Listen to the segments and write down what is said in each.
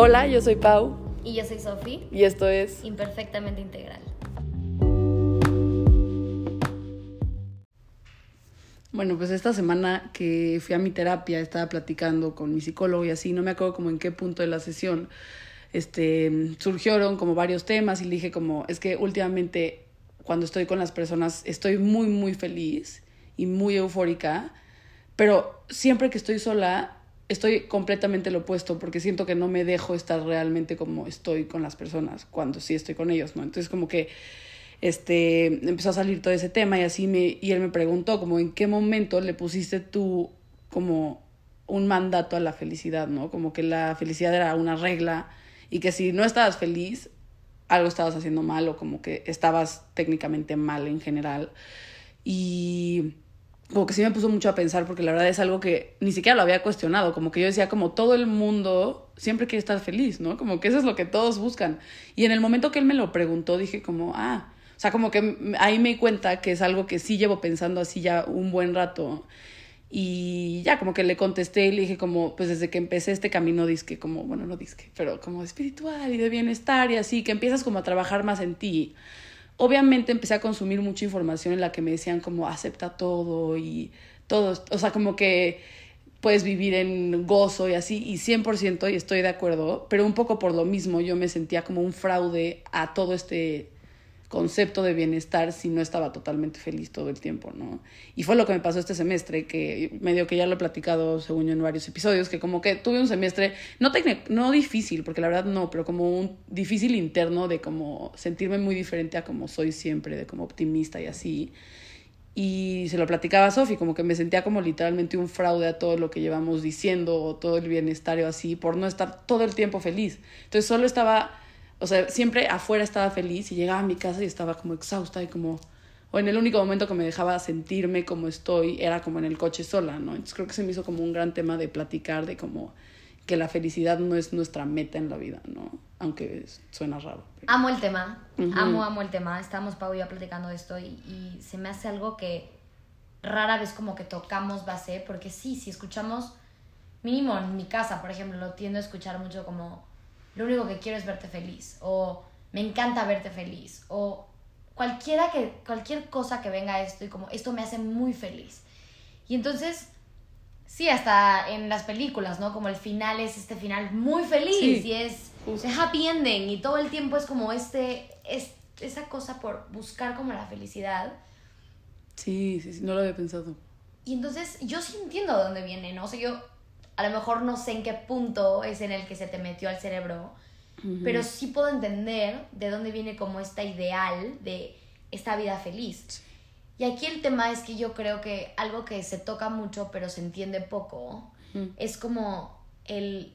Hola, yo soy Pau. Y yo soy Sofi. Y esto es Imperfectamente Integral. Bueno, pues esta semana que fui a mi terapia, estaba platicando con mi psicólogo y así, no me acuerdo como en qué punto de la sesión, este, surgieron como varios temas y le dije como, es que últimamente cuando estoy con las personas estoy muy, muy feliz y muy eufórica, pero siempre que estoy sola estoy completamente lo opuesto porque siento que no me dejo estar realmente como estoy con las personas cuando sí estoy con ellos, ¿no? Entonces como que este empezó a salir todo ese tema y así me y él me preguntó como en qué momento le pusiste tú como un mandato a la felicidad, ¿no? Como que la felicidad era una regla y que si no estabas feliz algo estabas haciendo mal o como que estabas técnicamente mal en general. Y como que sí me puso mucho a pensar porque la verdad es algo que ni siquiera lo había cuestionado, como que yo decía como todo el mundo siempre quiere estar feliz, ¿no? Como que eso es lo que todos buscan. Y en el momento que él me lo preguntó dije como, ah, o sea, como que ahí me di cuenta que es algo que sí llevo pensando así ya un buen rato. Y ya como que le contesté y le dije como, pues desde que empecé este camino disque, como, bueno, no disque, pero como espiritual y de bienestar y así, que empiezas como a trabajar más en ti obviamente empecé a consumir mucha información en la que me decían como acepta todo y todo, o sea, como que puedes vivir en gozo y así, y 100% y estoy de acuerdo, pero un poco por lo mismo yo me sentía como un fraude a todo este concepto de bienestar si no estaba totalmente feliz todo el tiempo, ¿no? Y fue lo que me pasó este semestre, que medio que ya lo he platicado según yo en varios episodios, que como que tuve un semestre, no, no difícil, porque la verdad no, pero como un difícil interno de como sentirme muy diferente a como soy siempre, de como optimista y así. Y se lo platicaba a Sofi, como que me sentía como literalmente un fraude a todo lo que llevamos diciendo, o todo el bienestar o así, por no estar todo el tiempo feliz. Entonces solo estaba o sea, siempre afuera estaba feliz y llegaba a mi casa y estaba como exhausta y como, o en el único momento que me dejaba sentirme como estoy era como en el coche sola, ¿no? Entonces creo que se me hizo como un gran tema de platicar de como que la felicidad no es nuestra meta en la vida, ¿no? Aunque suena raro. Amo el tema, amo, amo el tema. Estamos Pau y yo platicando de esto y, y se me hace algo que rara vez como que tocamos base, porque sí, si escuchamos, mínimo en mi casa, por ejemplo, lo tiendo a escuchar mucho como lo único que quiero es verte feliz o me encanta verte feliz o cualquiera que cualquier cosa que venga a esto y como esto me hace muy feliz. Y entonces sí, hasta en las películas, ¿no? Como el final es este final muy feliz y es happy ending y todo el tiempo es como este es esa cosa por buscar como la felicidad. Sí, sí, sí, no lo había pensado. Y entonces yo sí entiendo de dónde viene, ¿no? O sea, yo a lo mejor no sé en qué punto es en el que se te metió al cerebro, pero sí puedo entender de dónde viene como esta ideal de esta vida feliz. Y aquí el tema es que yo creo que algo que se toca mucho pero se entiende poco es como el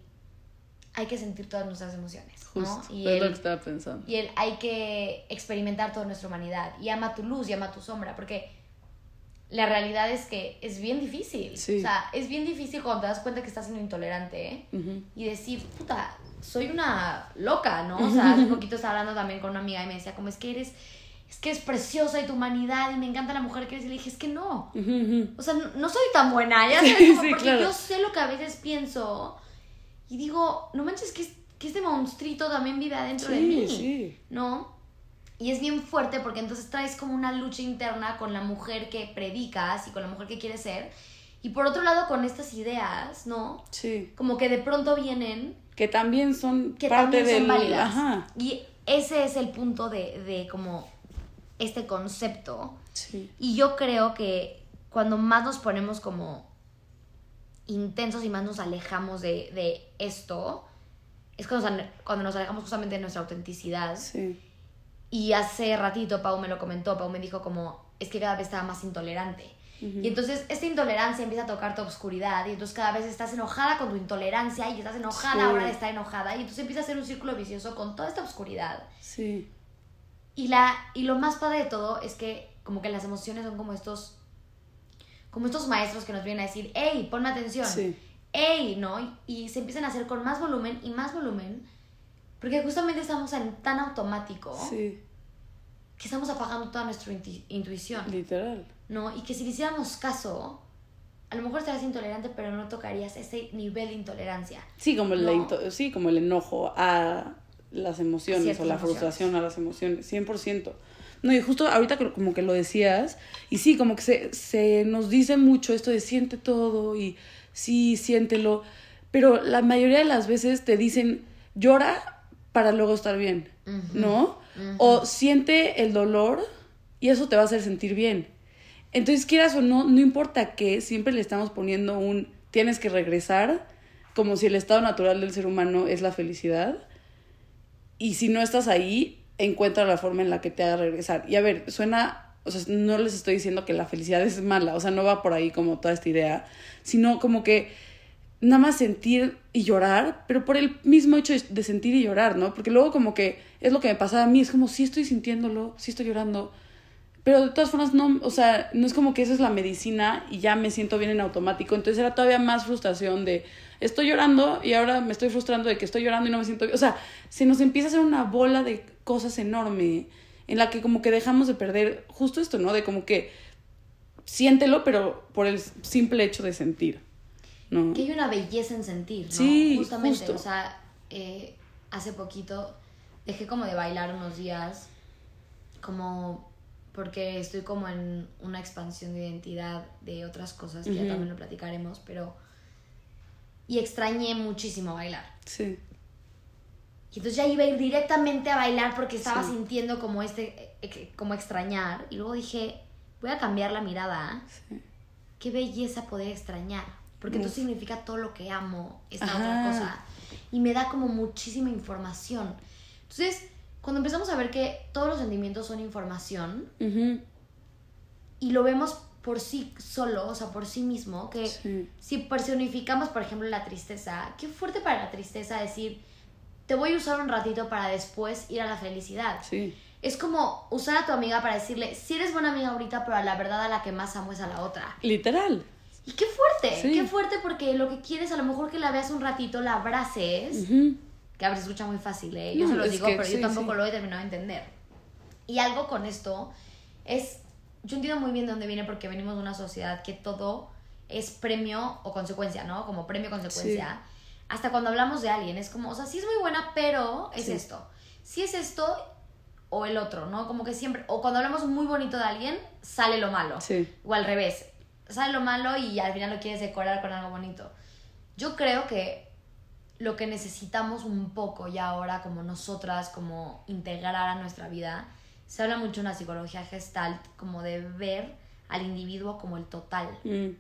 hay que sentir todas nuestras emociones, ¿no? Y es lo que estaba pensando. Y el hay que experimentar toda nuestra humanidad y ama tu luz y ama tu sombra, porque la realidad es que es bien difícil. O sea, es bien difícil cuando te das cuenta que estás siendo intolerante ¿eh? y decir, puta, soy una loca, ¿no? O sea, hace poquito estaba hablando también con una amiga y me decía, como es que eres, es que es preciosa y tu humanidad y me encanta la mujer que eres. Y le dije, es que no. O sea, no, soy tan buena, ya sabes, como porque yo sé lo que a veces pienso y digo, no manches, que, que este monstruito también vive adentro de mí, ¿no? Y es bien fuerte porque entonces traes como una lucha interna con la mujer que predicas y con la mujer que quieres ser. Y por otro lado, con estas ideas, ¿no? Sí. Como que de pronto vienen. Que también son que parte también son válidas. Ajá. Y ese es el punto de, de como este concepto. Sí. Y yo creo que cuando más nos ponemos como intensos y más nos alejamos de, de esto, es cuando, cuando nos alejamos justamente de nuestra autenticidad. Sí y hace ratito Pau me lo comentó, Pau me dijo como, es que cada vez estaba más intolerante. Y entonces esta intolerancia empieza a tocar tu oscuridad y entonces cada vez estás enojada con tu intolerancia y estás enojada ahora de estar enojada y entonces empieza a ser un círculo vicioso con toda esta oscuridad. Sí. Y, la, y lo más padre de todo es que como que las emociones son como estos, como estos maestros que nos vienen a decir, hey, ponme atención. Sí. Hey, ¿no? Y, se empiezan a hacer con más volumen y más volumen porque justamente estamos en tan automático sí. que estamos apagando toda nuestra intuición. Literal. ¿No? Y que si le hiciéramos caso a lo mejor serás intolerante, pero no tocarías ese nivel de intolerancia. Sí, como, el, sí, como el enojo a las emociones o la frustración a las emociones, 100%. No, y justo ahorita como que lo decías, y sí, como que se, se nos dice mucho esto de siente todo y sí, siéntelo, pero la mayoría de las veces te dicen llora para luego estar bien, ¿no? O siente el dolor y eso te va a hacer sentir bien. Entonces, quieras o no, no importa qué, siempre le estamos poniendo un tienes que regresar, como si el estado natural del ser humano es la felicidad. Y si no estás ahí, encuentra la forma en la que te haga regresar. Y a ver, suena, o sea, no les estoy diciendo que la felicidad es mala, o sea, no va por ahí como toda esta idea, sino como que nada más sentir y llorar, pero por el mismo hecho de sentir y llorar, ¿no? Porque luego como que es lo que me pasa a mí, es como si estoy sintiéndolo, si estoy llorando, pero de todas formas, no, o sea, no es como que esa es la medicina y ya me siento bien en automático. Entonces era todavía más frustración de estoy llorando y ahora me estoy frustrando de que estoy llorando y no me siento bien. O sea, se nos empieza a hacer una bola de cosas enorme en la que como que dejamos de perder justo esto, ¿no? De como que siéntelo, pero por el simple hecho de sentir, ¿no? Que hay una belleza en sentir, ¿no? Sí, Justamente, o sea, eh, hace poquito dejé como de bailar unos días, como porque estoy como en una expansión de identidad de otras cosas que ya también lo platicaremos, pero... Y extrañé muchísimo bailar. Sí. Y entonces ya iba a ir directamente a bailar porque estaba sintiendo como este, como extrañar. Y luego dije, voy a cambiar la mirada. Sí. Qué belleza poder extrañar. Porque entonces significa todo lo que amo, esta otra cosa. Y me da como muchísima información. Entonces, cuando empezamos a ver que todos los sentimientos son información y lo vemos por sí solo, o sea, por sí mismo, que si personificamos, por ejemplo, la tristeza, qué fuerte para la tristeza decir, te voy a usar un ratito para después ir a la felicidad. Sí. Es como usar a tu amiga para decirle, si eres buena amiga ahorita, pero la verdad a la que más amo es a la otra. Literal. Y qué fuerte, qué fuerte porque lo que quieres a lo mejor que la veas un ratito, la abraces que a veces escucha muy fácil, ¿eh? Yo se lo digo, pero yo tampoco lo he terminado de entender. Y algo con esto es, yo entiendo muy bien de dónde viene porque venimos de una sociedad que todo es premio o consecuencia, ¿no? Como premio consecuencia. Hasta cuando hablamos de alguien, es como, o sea, sí es muy buena, pero es esto. Si es esto o el otro, ¿no? Como que siempre, o cuando hablamos muy bonito de alguien, sale lo malo. Sí. O al revés, sale lo malo y al final lo quieres decorar con algo bonito. Yo creo que lo que necesitamos un poco ya ahora como nosotras, como integrar a nuestra vida, se habla mucho en la psicología gestalt, como de ver al individuo como el total. Mm.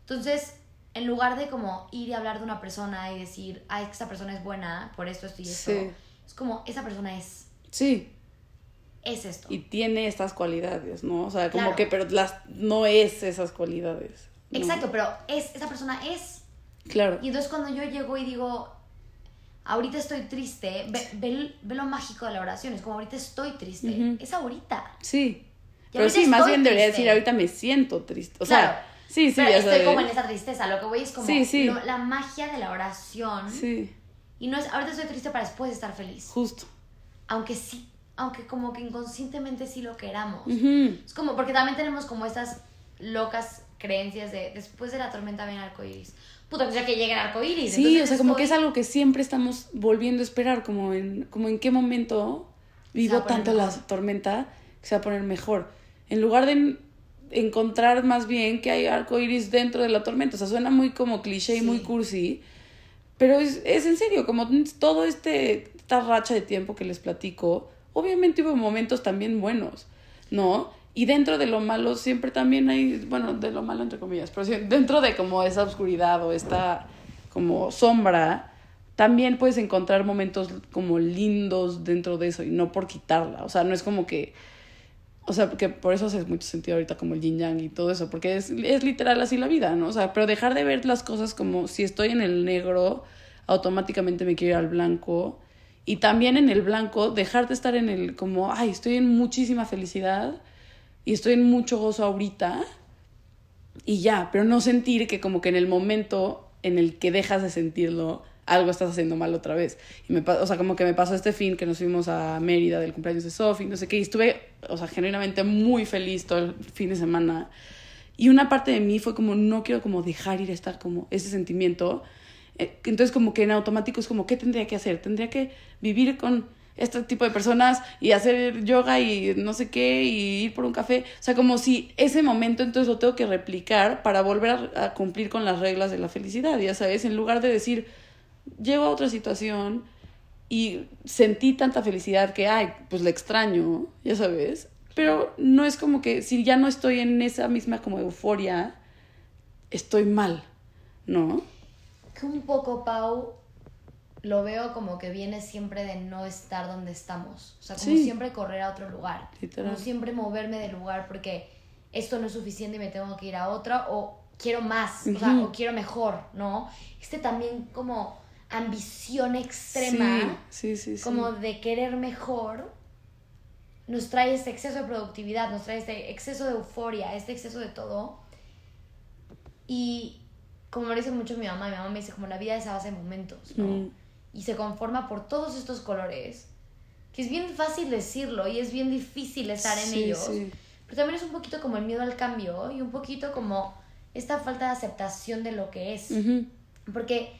Entonces, en lugar de como ir y hablar de una persona y decir, ay, esta persona es buena por esto, esto y esto, es como, esa persona es. Sí. Es esto. Y tiene estas cualidades, ¿no? O sea, como que, pero las, no es esas cualidades. Exacto, pero es, esa persona es. Claro. Y entonces cuando yo llego y digo, ahorita estoy triste, ve, lo mágico de la oración, es como ahorita estoy triste, es ahorita. Sí. Pero sí, más bien debería decir, ahorita me siento triste. O sea, sí, sí. estoy como en esa tristeza, lo que voy es como la magia de la oración. Sí. Y no es, ahorita estoy triste para después estar feliz. Justo. Aunque sí, aunque como que inconscientemente sí lo queramos. Es como, porque también tenemos como estas locas creencias de después de la tormenta viene el arcoíris puta, pues ya que llegue el arco iris. Sí, o sea, como que es algo que siempre estamos volviendo a esperar, como en, como en qué momento vivo tanto la tormenta que se va a poner mejor. En lugar de encontrar más bien que hay arco iris dentro de la tormenta. O sea, suena muy como cliché y muy cursi, pero es, es en serio, como todo este, esta racha de tiempo que les platico, obviamente hubo momentos también buenos, ¿no? Y dentro de lo malo siempre también hay, bueno, de lo malo entre comillas, pero dentro de como esa oscuridad o esta como sombra, también puedes encontrar momentos como lindos dentro de eso y no por quitarla. O sea, no es como que, o sea, porque por eso hace mucho sentido ahorita como el yin yang y todo eso, porque es, es literal así la vida, ¿no? O sea, pero dejar de ver las cosas como si estoy en el negro, automáticamente me quiero ir al blanco. Y también en el blanco, dejar de estar en el como, ay, estoy en muchísima felicidad y estoy en mucho gozo ahorita y ya, pero no sentir que como que en el momento en el que dejas de sentirlo, algo estás haciendo mal otra vez. Y me, o sea, como que me pasó este fin que nos fuimos a Mérida del cumpleaños de Sophie, no sé qué, y estuve, o sea, genuinamente muy feliz todo el fin de semana. Y una parte de mí fue como, no quiero como dejar ir esta, como ese sentimiento. Eh, entonces como que en automático es como, ¿qué tendría que hacer? Tendría que vivir con este tipo de personas y hacer yoga y no sé qué y ir por un café. O sea, como si ese momento entonces lo tengo que replicar para volver a, cumplir con las reglas de la felicidad, ya sabes, en lugar de decir, llego a otra situación y sentí tanta felicidad que, ay, pues la extraño, ya sabes. Pero no es como que si ya no estoy en esa misma como euforia, estoy mal, ¿no? Que un poco, Pau, lo veo como que viene siempre de no estar donde estamos. O sea, como siempre correr a otro lugar. Como siempre moverme del lugar porque esto no es suficiente y me tengo que ir a otra o quiero más, o sea, o quiero mejor, ¿no? Este también como ambición extrema, sí, sí, sí, como de querer mejor, nos trae este exceso de productividad, nos trae este exceso de euforia, este exceso de todo. Y como me dice mucho mi mamá, mi mamá me dice como la vida es a base de momentos, ¿no? Mm y se conforma por todos estos colores, que es bien fácil decirlo y es bien difícil estar en ellos, pero también es un poquito como el miedo al cambio y un poquito como esta falta de aceptación de lo que es. Porque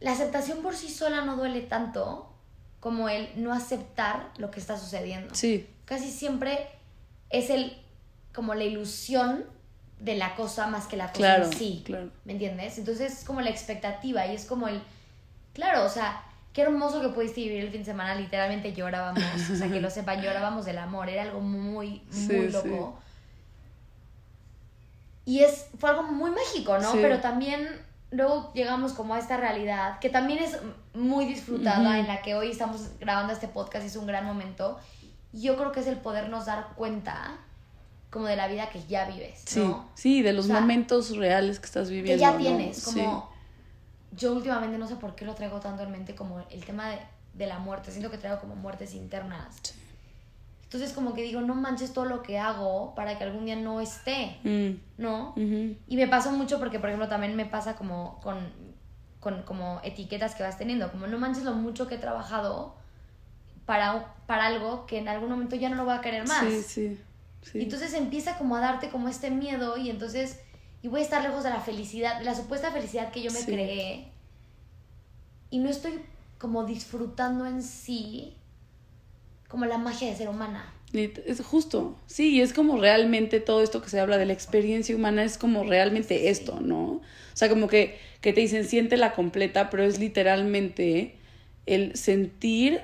la aceptación por sí sola no duele tanto como el no aceptar lo que está sucediendo. Sí. Casi siempre es el como la ilusión de la cosa más que la cosa en sí. Claro. ¿Me entiendes? Entonces es como la expectativa y es como el Claro, o sea, qué hermoso que pudiste vivir el fin de semana, literalmente llorábamos, o sea, que lo sepan, llorábamos del amor, era algo muy, muy loco. Y es, fue algo muy mágico, ¿no? Pero también luego llegamos como a esta realidad, que también es muy disfrutada, en la que hoy estamos grabando este podcast y es un gran momento. Yo creo que es el podernos dar cuenta como de la vida que ya vives, ¿no? Sí, de los momentos reales que estás viviendo. Que ya tienes, como yo últimamente no sé por qué lo traigo tanto en mente como el tema de, la muerte. Siento que traigo como muertes internas. Entonces como que digo, no manches todo lo que hago para que algún día no esté, mm. ¿no? Y me pasó mucho porque, por ejemplo, también me pasa como con, con como etiquetas que vas teniendo, como no manches lo mucho que he trabajado para, para algo que en algún momento ya no lo voy a querer más. Sí, sí, sí. Y entonces empieza como a darte como este miedo y entonces y voy a estar lejos de la felicidad, de la supuesta felicidad que yo me creé. Y no estoy como disfrutando en sí como la magia de ser humana. Es justo, sí, es como realmente todo esto que se habla de la experiencia humana es como realmente esto, ¿no? O sea, como que, que te dicen siente la completa, pero es literalmente el sentir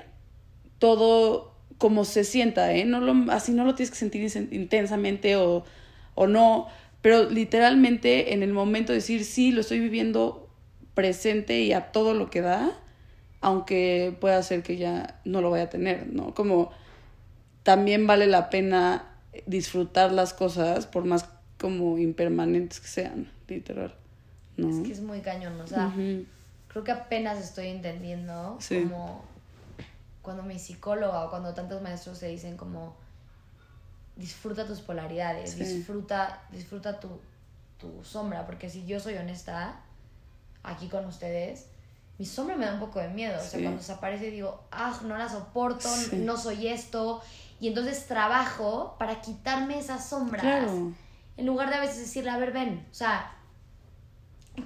todo como se sienta, ¿eh? No lo, así no lo tienes que sentir intensamente o, o no, pero literalmente en el momento de decir, sí, lo estoy viviendo presente y a todo lo que da, aunque pueda ser que ya no lo vaya a tener, ¿no? Como también vale la pena disfrutar las cosas por más como impermanentes que sean, literal. ¿no? Es que es muy cañón, o sea, creo que apenas estoy entendiendo como cuando mi psicóloga o cuando tantos maestros se dicen como disfruta tus polaridades, disfruta, disfruta tu, tu sombra, porque si yo soy honesta aquí con ustedes, mi sombra me da un poco de miedo, o sea, cuando desaparece digo, ah, no la soporto, no soy esto, y entonces trabajo para quitarme esas sombras, en lugar de a veces decirle, a ver, ven, o sea,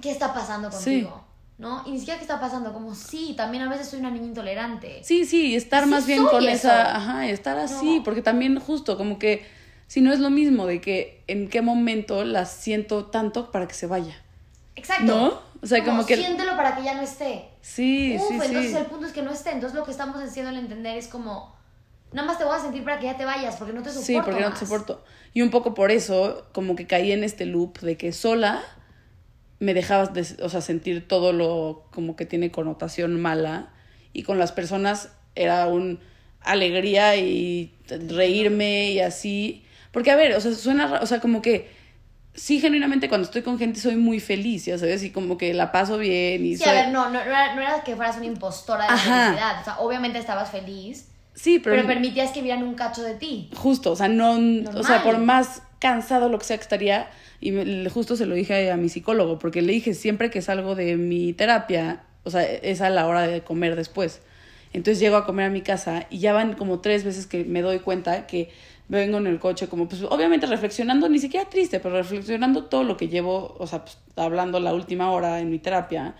¿qué está pasando contigo? ¿No? Y ni siquiera qué está pasando, como sí, también a veces soy una niña intolerante. Sí, sí, estar más bien con esa, ajá, estar así, porque también justo como que si no es lo mismo de que en qué momento la siento tanto para que se vaya. Exacto. ¿No? O sea, como, que siéntelo para que ya no esté. Sí, sí, sí. entonces el punto es que no esté, entonces lo que estamos haciendo al entender es como nada más te voy a sentir para que ya te vayas porque no te soporto. Sí, porque no te soporto. Y un poco por eso como que caí en este loop de que sola me dejabas, de, o sea, sentir todo lo como que tiene connotación mala y con las personas era un alegría y reírme y así. Porque, a ver, o sea, suena, o sea, como que sí, genuinamente cuando estoy con gente soy muy feliz, ya sabes, y como que la paso bien. Y sí, a ver, no, no, era, no era que fueras una impostora de felicidad, o sea, obviamente estabas feliz. Sí, pero, pero permitías que vieran un cacho de ti. Justo, o sea, no, o sea, por más cansado lo que sea que estaría, y justo se lo dije a mi psicólogo, porque le dije, siempre que salgo de mi terapia, o sea, es a la hora de comer después. Entonces llego a comer a mi casa y ya van como tres veces que me doy cuenta que vengo en el coche como, pues obviamente reflexionando, ni siquiera triste, pero reflexionando todo lo que llevo, o sea, pues, hablando la última hora en mi terapia,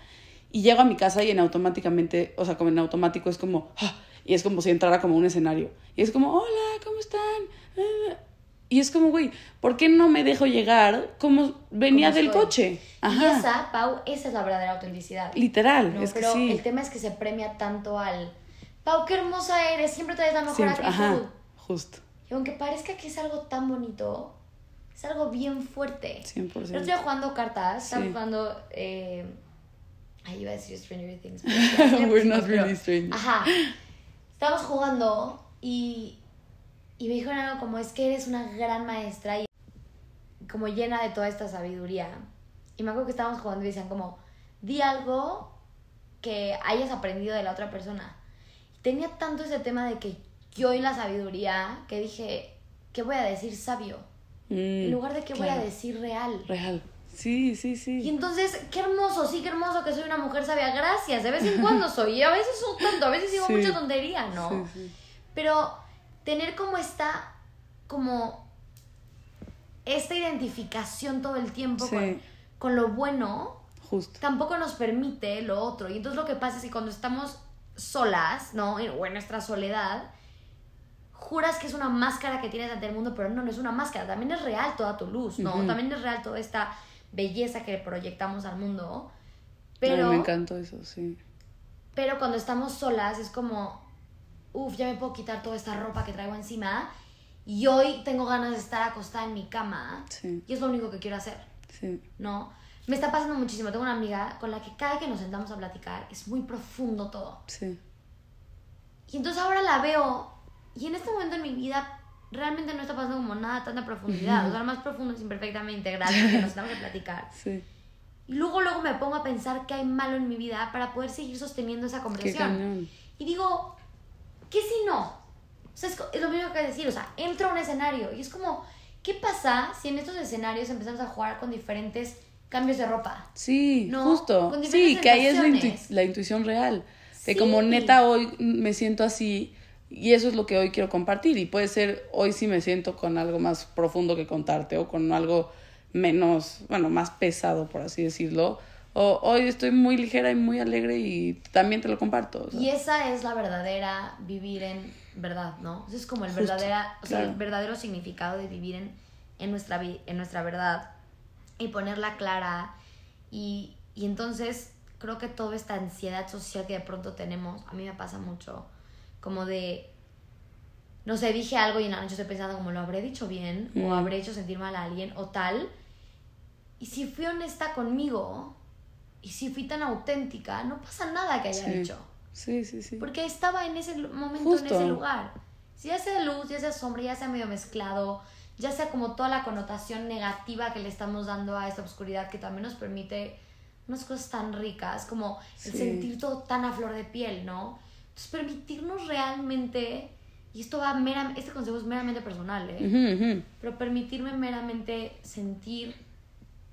y llego a mi casa y en automáticamente, o sea, como en automático es como, ah, y es como si entrara como un escenario, y es como, hola, ¿cómo están? Y es como, güey, ¿por qué no me dejo llegar como venía del coche? Ajá. Y esa, Pau, esa es la verdadera autenticidad. Literal, es Pero que sí. el tema es que se premia tanto al, Pau, qué hermosa eres, siempre traes la mejor siempre, actitud. Ajá, justo. Y aunque parezca que es algo tan bonito, es algo bien fuerte. 100%. Yo estoy jugando cartas, estaba jugando... Eh, Ahí iba a decir Stranger Things. We're not really strange. Ajá. Estábamos jugando y, y me dijeron algo como, es que eres una gran maestra y como llena de toda esta sabiduría. Y me acuerdo que estábamos jugando y decían como, di algo que hayas aprendido de la otra persona. Y tenía tanto ese tema de que yo y la sabiduría que dije, ¿qué voy a decir sabio? en mm, lugar de qué voy a decir real. Real. Sí, sí, sí. Y entonces, qué hermoso, sí, qué hermoso que soy una mujer sabia. Gracias. De vez en cuando soy. Y a veces soy tonto, a veces digo mucha tontería, ¿no? Pero tener como esta, como esta identificación todo el tiempo con, con, lo bueno, Justo. tampoco nos permite lo otro. Y entonces lo que pasa es que cuando estamos solas, ¿no? O en nuestra soledad, juras que es una máscara que tienes ante el mundo, pero no, no es una máscara, también es real toda tu luz, ¿no? También es real toda esta belleza que proyectamos al mundo. Pero... me encantó eso, sí. Pero cuando estamos solas es como, uff, ya me puedo quitar toda esta ropa que traigo encima y hoy tengo ganas de estar acostada en mi cama sí. y es lo único que quiero hacer. Sí. ¿No? Me está pasando muchísimo. Tengo una amiga con la que cada que nos sentamos a platicar es muy profundo todo. Sí. Y entonces ahora la veo y en este momento en mi vida realmente no está pasando como nada tanta profundidad. O sea, lo más profundo es imperfectamente gracias que nos estamos a platicar. Sí. Y luego, luego me pongo a pensar qué hay malo en mi vida para poder seguir sosteniendo esa conversación. Y digo, ¿qué si no? O sea, es, lo mismo que decir, o sea, entro a un escenario y es como, ¿qué pasa si en estos escenarios empezamos a jugar con diferentes cambios de ropa? Sí, justo. sí, que ahí es la, intuición real. Que como neta hoy me siento así y eso es lo que hoy quiero compartir. Y puede ser, hoy sí me siento con algo más profundo que contarte o con algo menos, bueno, más pesado, por así decirlo. O hoy estoy muy ligera y muy alegre y también te lo comparto. Y esa es la verdadera vivir en verdad, ¿no? Ese es como el, verdadera, o sea, el verdadero significado de vivir en, en, nuestra, en nuestra verdad y ponerla clara. Y, y entonces creo que toda esta ansiedad social que de pronto tenemos, a mí me pasa mucho como de, no sé, dije algo y en la noche estoy pensando como lo habré dicho bien o habré hecho sentir mal a alguien o tal. Y si fui honesta conmigo y si fui tan auténtica, no pasa nada que haya dicho. Sí, sí, sí. Porque estaba en ese momento, en ese lugar. Si ya sea luz, ya sea sombra, ya sea medio mezclado, ya sea como toda la connotación negativa que le estamos dando a esta oscuridad que también nos permite unas cosas tan ricas, como el sentir todo tan a flor de piel, ¿no? permitirnos realmente, y esto va mera, este consejo es meramente personal, ¿eh? Pero permitirme meramente sentir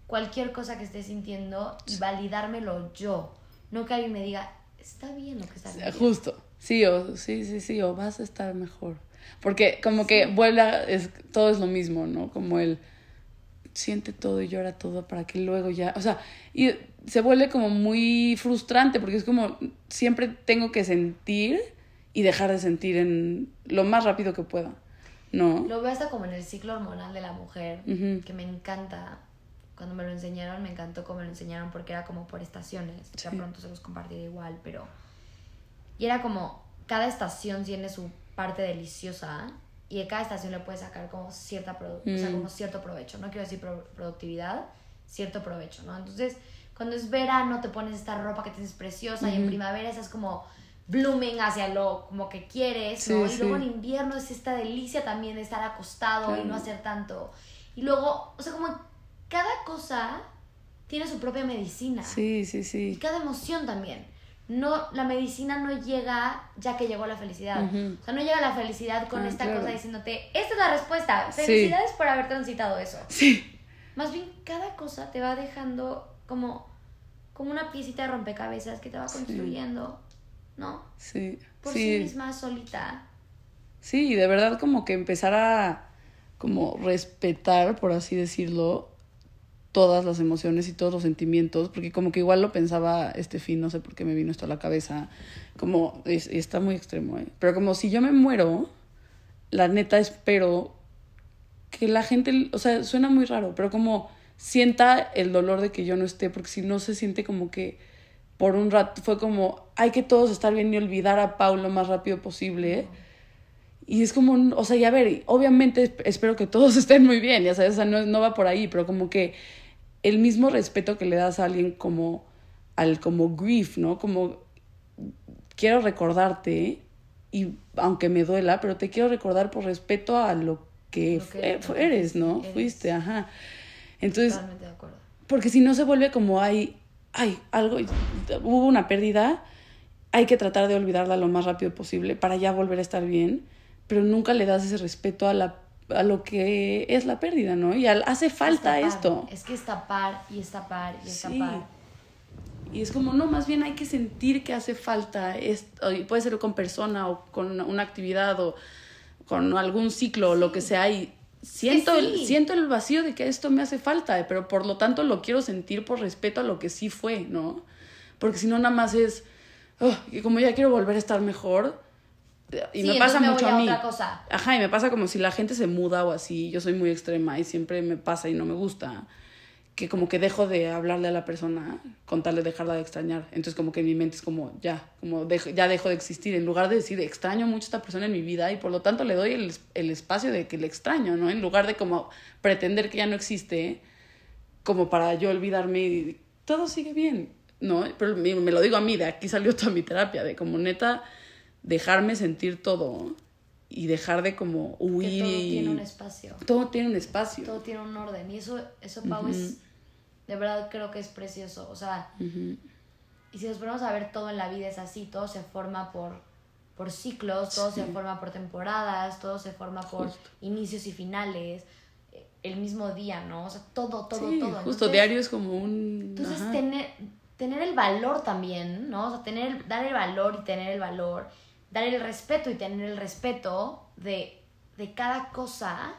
cualquier cosa que esté sintiendo y validármelo yo. No que alguien me diga, está bien lo que está sintiendo. Justo, sí, o, sí, sí, sí, o vas a estar mejor. Porque como que vuela, es, todo es lo mismo, ¿no? Como el siente todo y llora todo para que luego ya, o sea, y se vuelve como muy frustrante porque es como siempre tengo que sentir y dejar de sentir en lo más rápido que pueda, ¿no? Lo veo hasta como en el ciclo hormonal de la mujer, que me encanta. Cuando me lo enseñaron, me encantó cómo me lo enseñaron porque era como por estaciones. Ya pronto se los compartiré igual, pero... Y era como, cada estación tiene su parte deliciosa y de cada estación le puedes sacar como cierta o sea, mm. como cierto provecho. No quiero decir productividad, cierto provecho, ¿no? Entonces, cuando es verano te pones esta ropa que tienes preciosa y en primavera estás como blooming hacia lo como que quieres, ¿no? y luego en invierno es esta delicia también de estar acostado y no hacer tanto. Y luego, o sea, como cada cosa tiene su propia medicina. Sí, sí, sí. Y cada emoción también no, la medicina no llega ya que llegó la felicidad. O sea, no llega la felicidad con ah, esta cosa diciéndote, esta es la respuesta, felicidades por haber transitado eso. Sí. Más bien, cada cosa te va dejando como, como una piecita de rompecabezas que te va construyendo, ¿no? Sí. Por sí. misma, solita. Sí, de verdad como que empezar a como respetar, por así decirlo, todas las emociones y todos los sentimientos, porque como que igual lo pensaba este fin, no sé por qué me vino esto a la cabeza, como, está muy extremo, ¿eh? pero como si yo me muero, la neta espero que la gente, o sea, suena muy raro, pero como sienta el dolor de que yo no esté, porque si no se siente como que por un rato fue como, hay que todos estar bien y olvidar a Pau lo más rápido posible. Y es como, o sea, ya ver, obviamente espero que todos estén muy bien, ya sabes, o sea, no, no va por ahí, pero como que el mismo respeto que le das a alguien como al como grief, ¿no? Como quiero recordarte y aunque me duela, pero te quiero recordar por respeto a lo que, eres, ¿no? Fuiste, ajá. Entonces, Totalmente de acuerdo. porque si no se vuelve como hay, hay algo, hubo una pérdida, hay que tratar de olvidarla lo más rápido posible para ya volver a estar bien, pero nunca le das ese respeto a la a lo que es la pérdida, ¿no? Y hace falta esto. Es que es tapar y es tapar y es tapar. Y es como, no, más bien hay que sentir que hace falta, esto, puede ser con persona o con una actividad o con algún ciclo o lo que sea, y siento, el, siento el vacío de que esto me hace falta, pero por lo tanto lo quiero sentir por respeto a lo que sí fue, ¿no? Porque si no, nada más es, oh, y como ya quiero volver a estar mejor, y me pasa mucho a, mí. Ajá, y me pasa como si la gente se muda o así, yo soy muy extrema y siempre me pasa y no me gusta que como que dejo de hablarle a la persona con tal de dejarla de extrañar. Entonces como que mi mente es como ya, como ya dejo de existir. En lugar de decir extraño mucho a esta persona en mi vida y por lo tanto le doy el, el espacio de que le extraño, ¿no? En lugar de como pretender que ya no existe, como para yo olvidarme y todo sigue bien, ¿no? Pero me, me lo digo a mí, de aquí salió toda mi terapia, de como neta dejarme sentir todo y dejar de como huir. todo tiene un espacio. Todo tiene un espacio. Todo tiene un orden. Y eso, eso Pau, es de verdad creo que es precioso. O sea, y si nos ponemos a ver todo en la vida es así, todo se forma por, por ciclos, todo se forma por temporadas, todo se forma por inicios y finales, el mismo día, ¿no? O sea, todo, todo, todo. Justo, diario es como un... Entonces, tener, tener el valor también, ¿no? O sea, tener, dar el valor y tener el valor, dar el respeto y tener el respeto de, de cada cosa,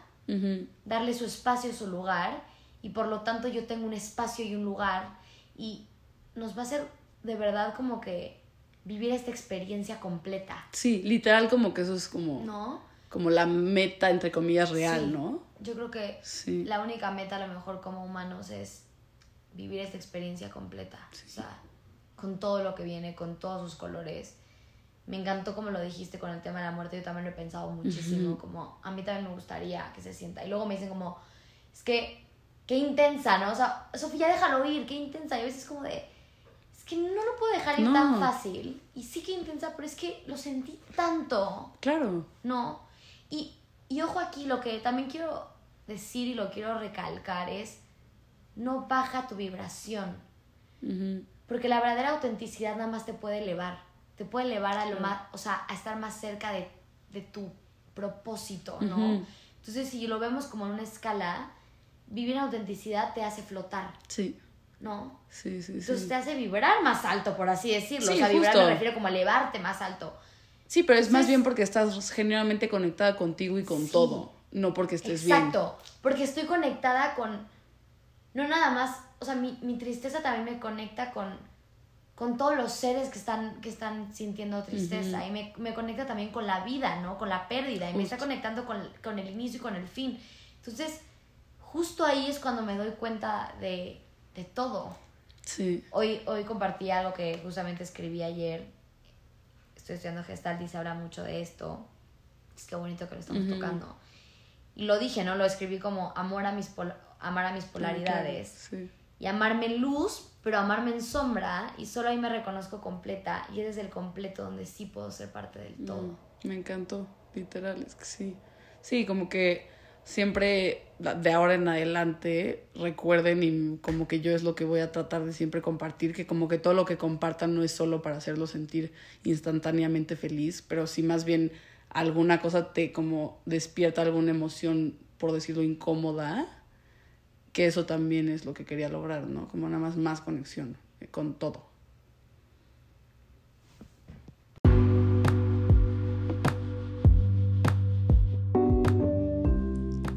darle su espacio, su lugar y por lo tanto yo tengo un espacio y un lugar y nos va a hacer de verdad como que vivir esta experiencia completa. Sí, literal como que eso es como... ¿No? Como la meta, entre comillas, real, ¿no? Yo creo que la única meta a lo mejor como humanos es vivir esta experiencia completa. O sea, con todo lo que viene, con todos sus colores. Me encantó como lo dijiste con el tema de la muerte, yo también lo he pensado muchísimo, como a mí también me gustaría que se sienta. Y luego me dicen como, es que qué intensa, ¿no? O sea, Sofía, déjalo ir, qué intensa. Y a veces es como de, es que no lo puedo dejar ir tan fácil. Y sí que intensa, pero es que lo sentí tanto. Claro. ¿No? Y, y ojo aquí, lo que también quiero decir y lo quiero recalcar es, no baja tu vibración. Porque la verdadera autenticidad nada más te puede elevar. Te puede elevar a lo más, o sea, a estar más cerca de, de tu propósito, ¿no? Entonces, si lo vemos como en una escala, vivir en autenticidad te hace flotar. Sí. ¿No? Sí, sí, Entonces te hace vibrar más alto, por así decirlo. o sea, vibrar me refiero como a elevarte más alto. Sí, pero es más bien porque estás genuinamente conectada contigo y con todo, no porque estés bien. Exacto, porque estoy conectada con, no nada más, o sea, mi, mi tristeza también me conecta con, con todos los seres que están, que están sintiendo tristeza y me, me, conecta también con la vida, ¿no? Con la pérdida y me está conectando con, con el inicio y con el fin. Entonces, justo ahí es cuando me doy cuenta de, de todo. Sí. Hoy, hoy compartí algo que justamente escribí ayer. Estoy estudiando Gestalt y se habla mucho de esto. Es que bonito que lo estamos tocando. Y lo dije, ¿no? Lo escribí como amor a mis amar a mis polaridades. Sí. Y amarme en luz, pero amarme en sombra. Y solo ahí me reconozco completa. Y es desde el completo donde sí puedo ser parte del todo. Mm, me encantó, literal, es que sí. Sí, como que siempre de ahora en adelante recuerden y como que yo es lo que voy a tratar de siempre compartir, que como que todo lo que compartan no es solo para hacerlo sentir instantáneamente feliz, pero si más bien alguna cosa te como despierta alguna emoción, por decirlo, incómoda, que eso también es lo que quería lograr, ¿no? Como nada más más conexión con todo.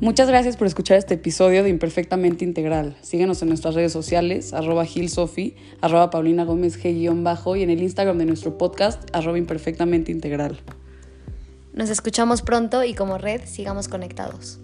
Muchas gracias por escuchar este episodio de Imperfectamente Integral. Síguenos en nuestras redes sociales, arroba gilsofi, arroba paulina gómez g-bajo y en el Instagram de nuestro podcast, arroba imperfectamente integral. Nos escuchamos pronto y como red sigamos conectados.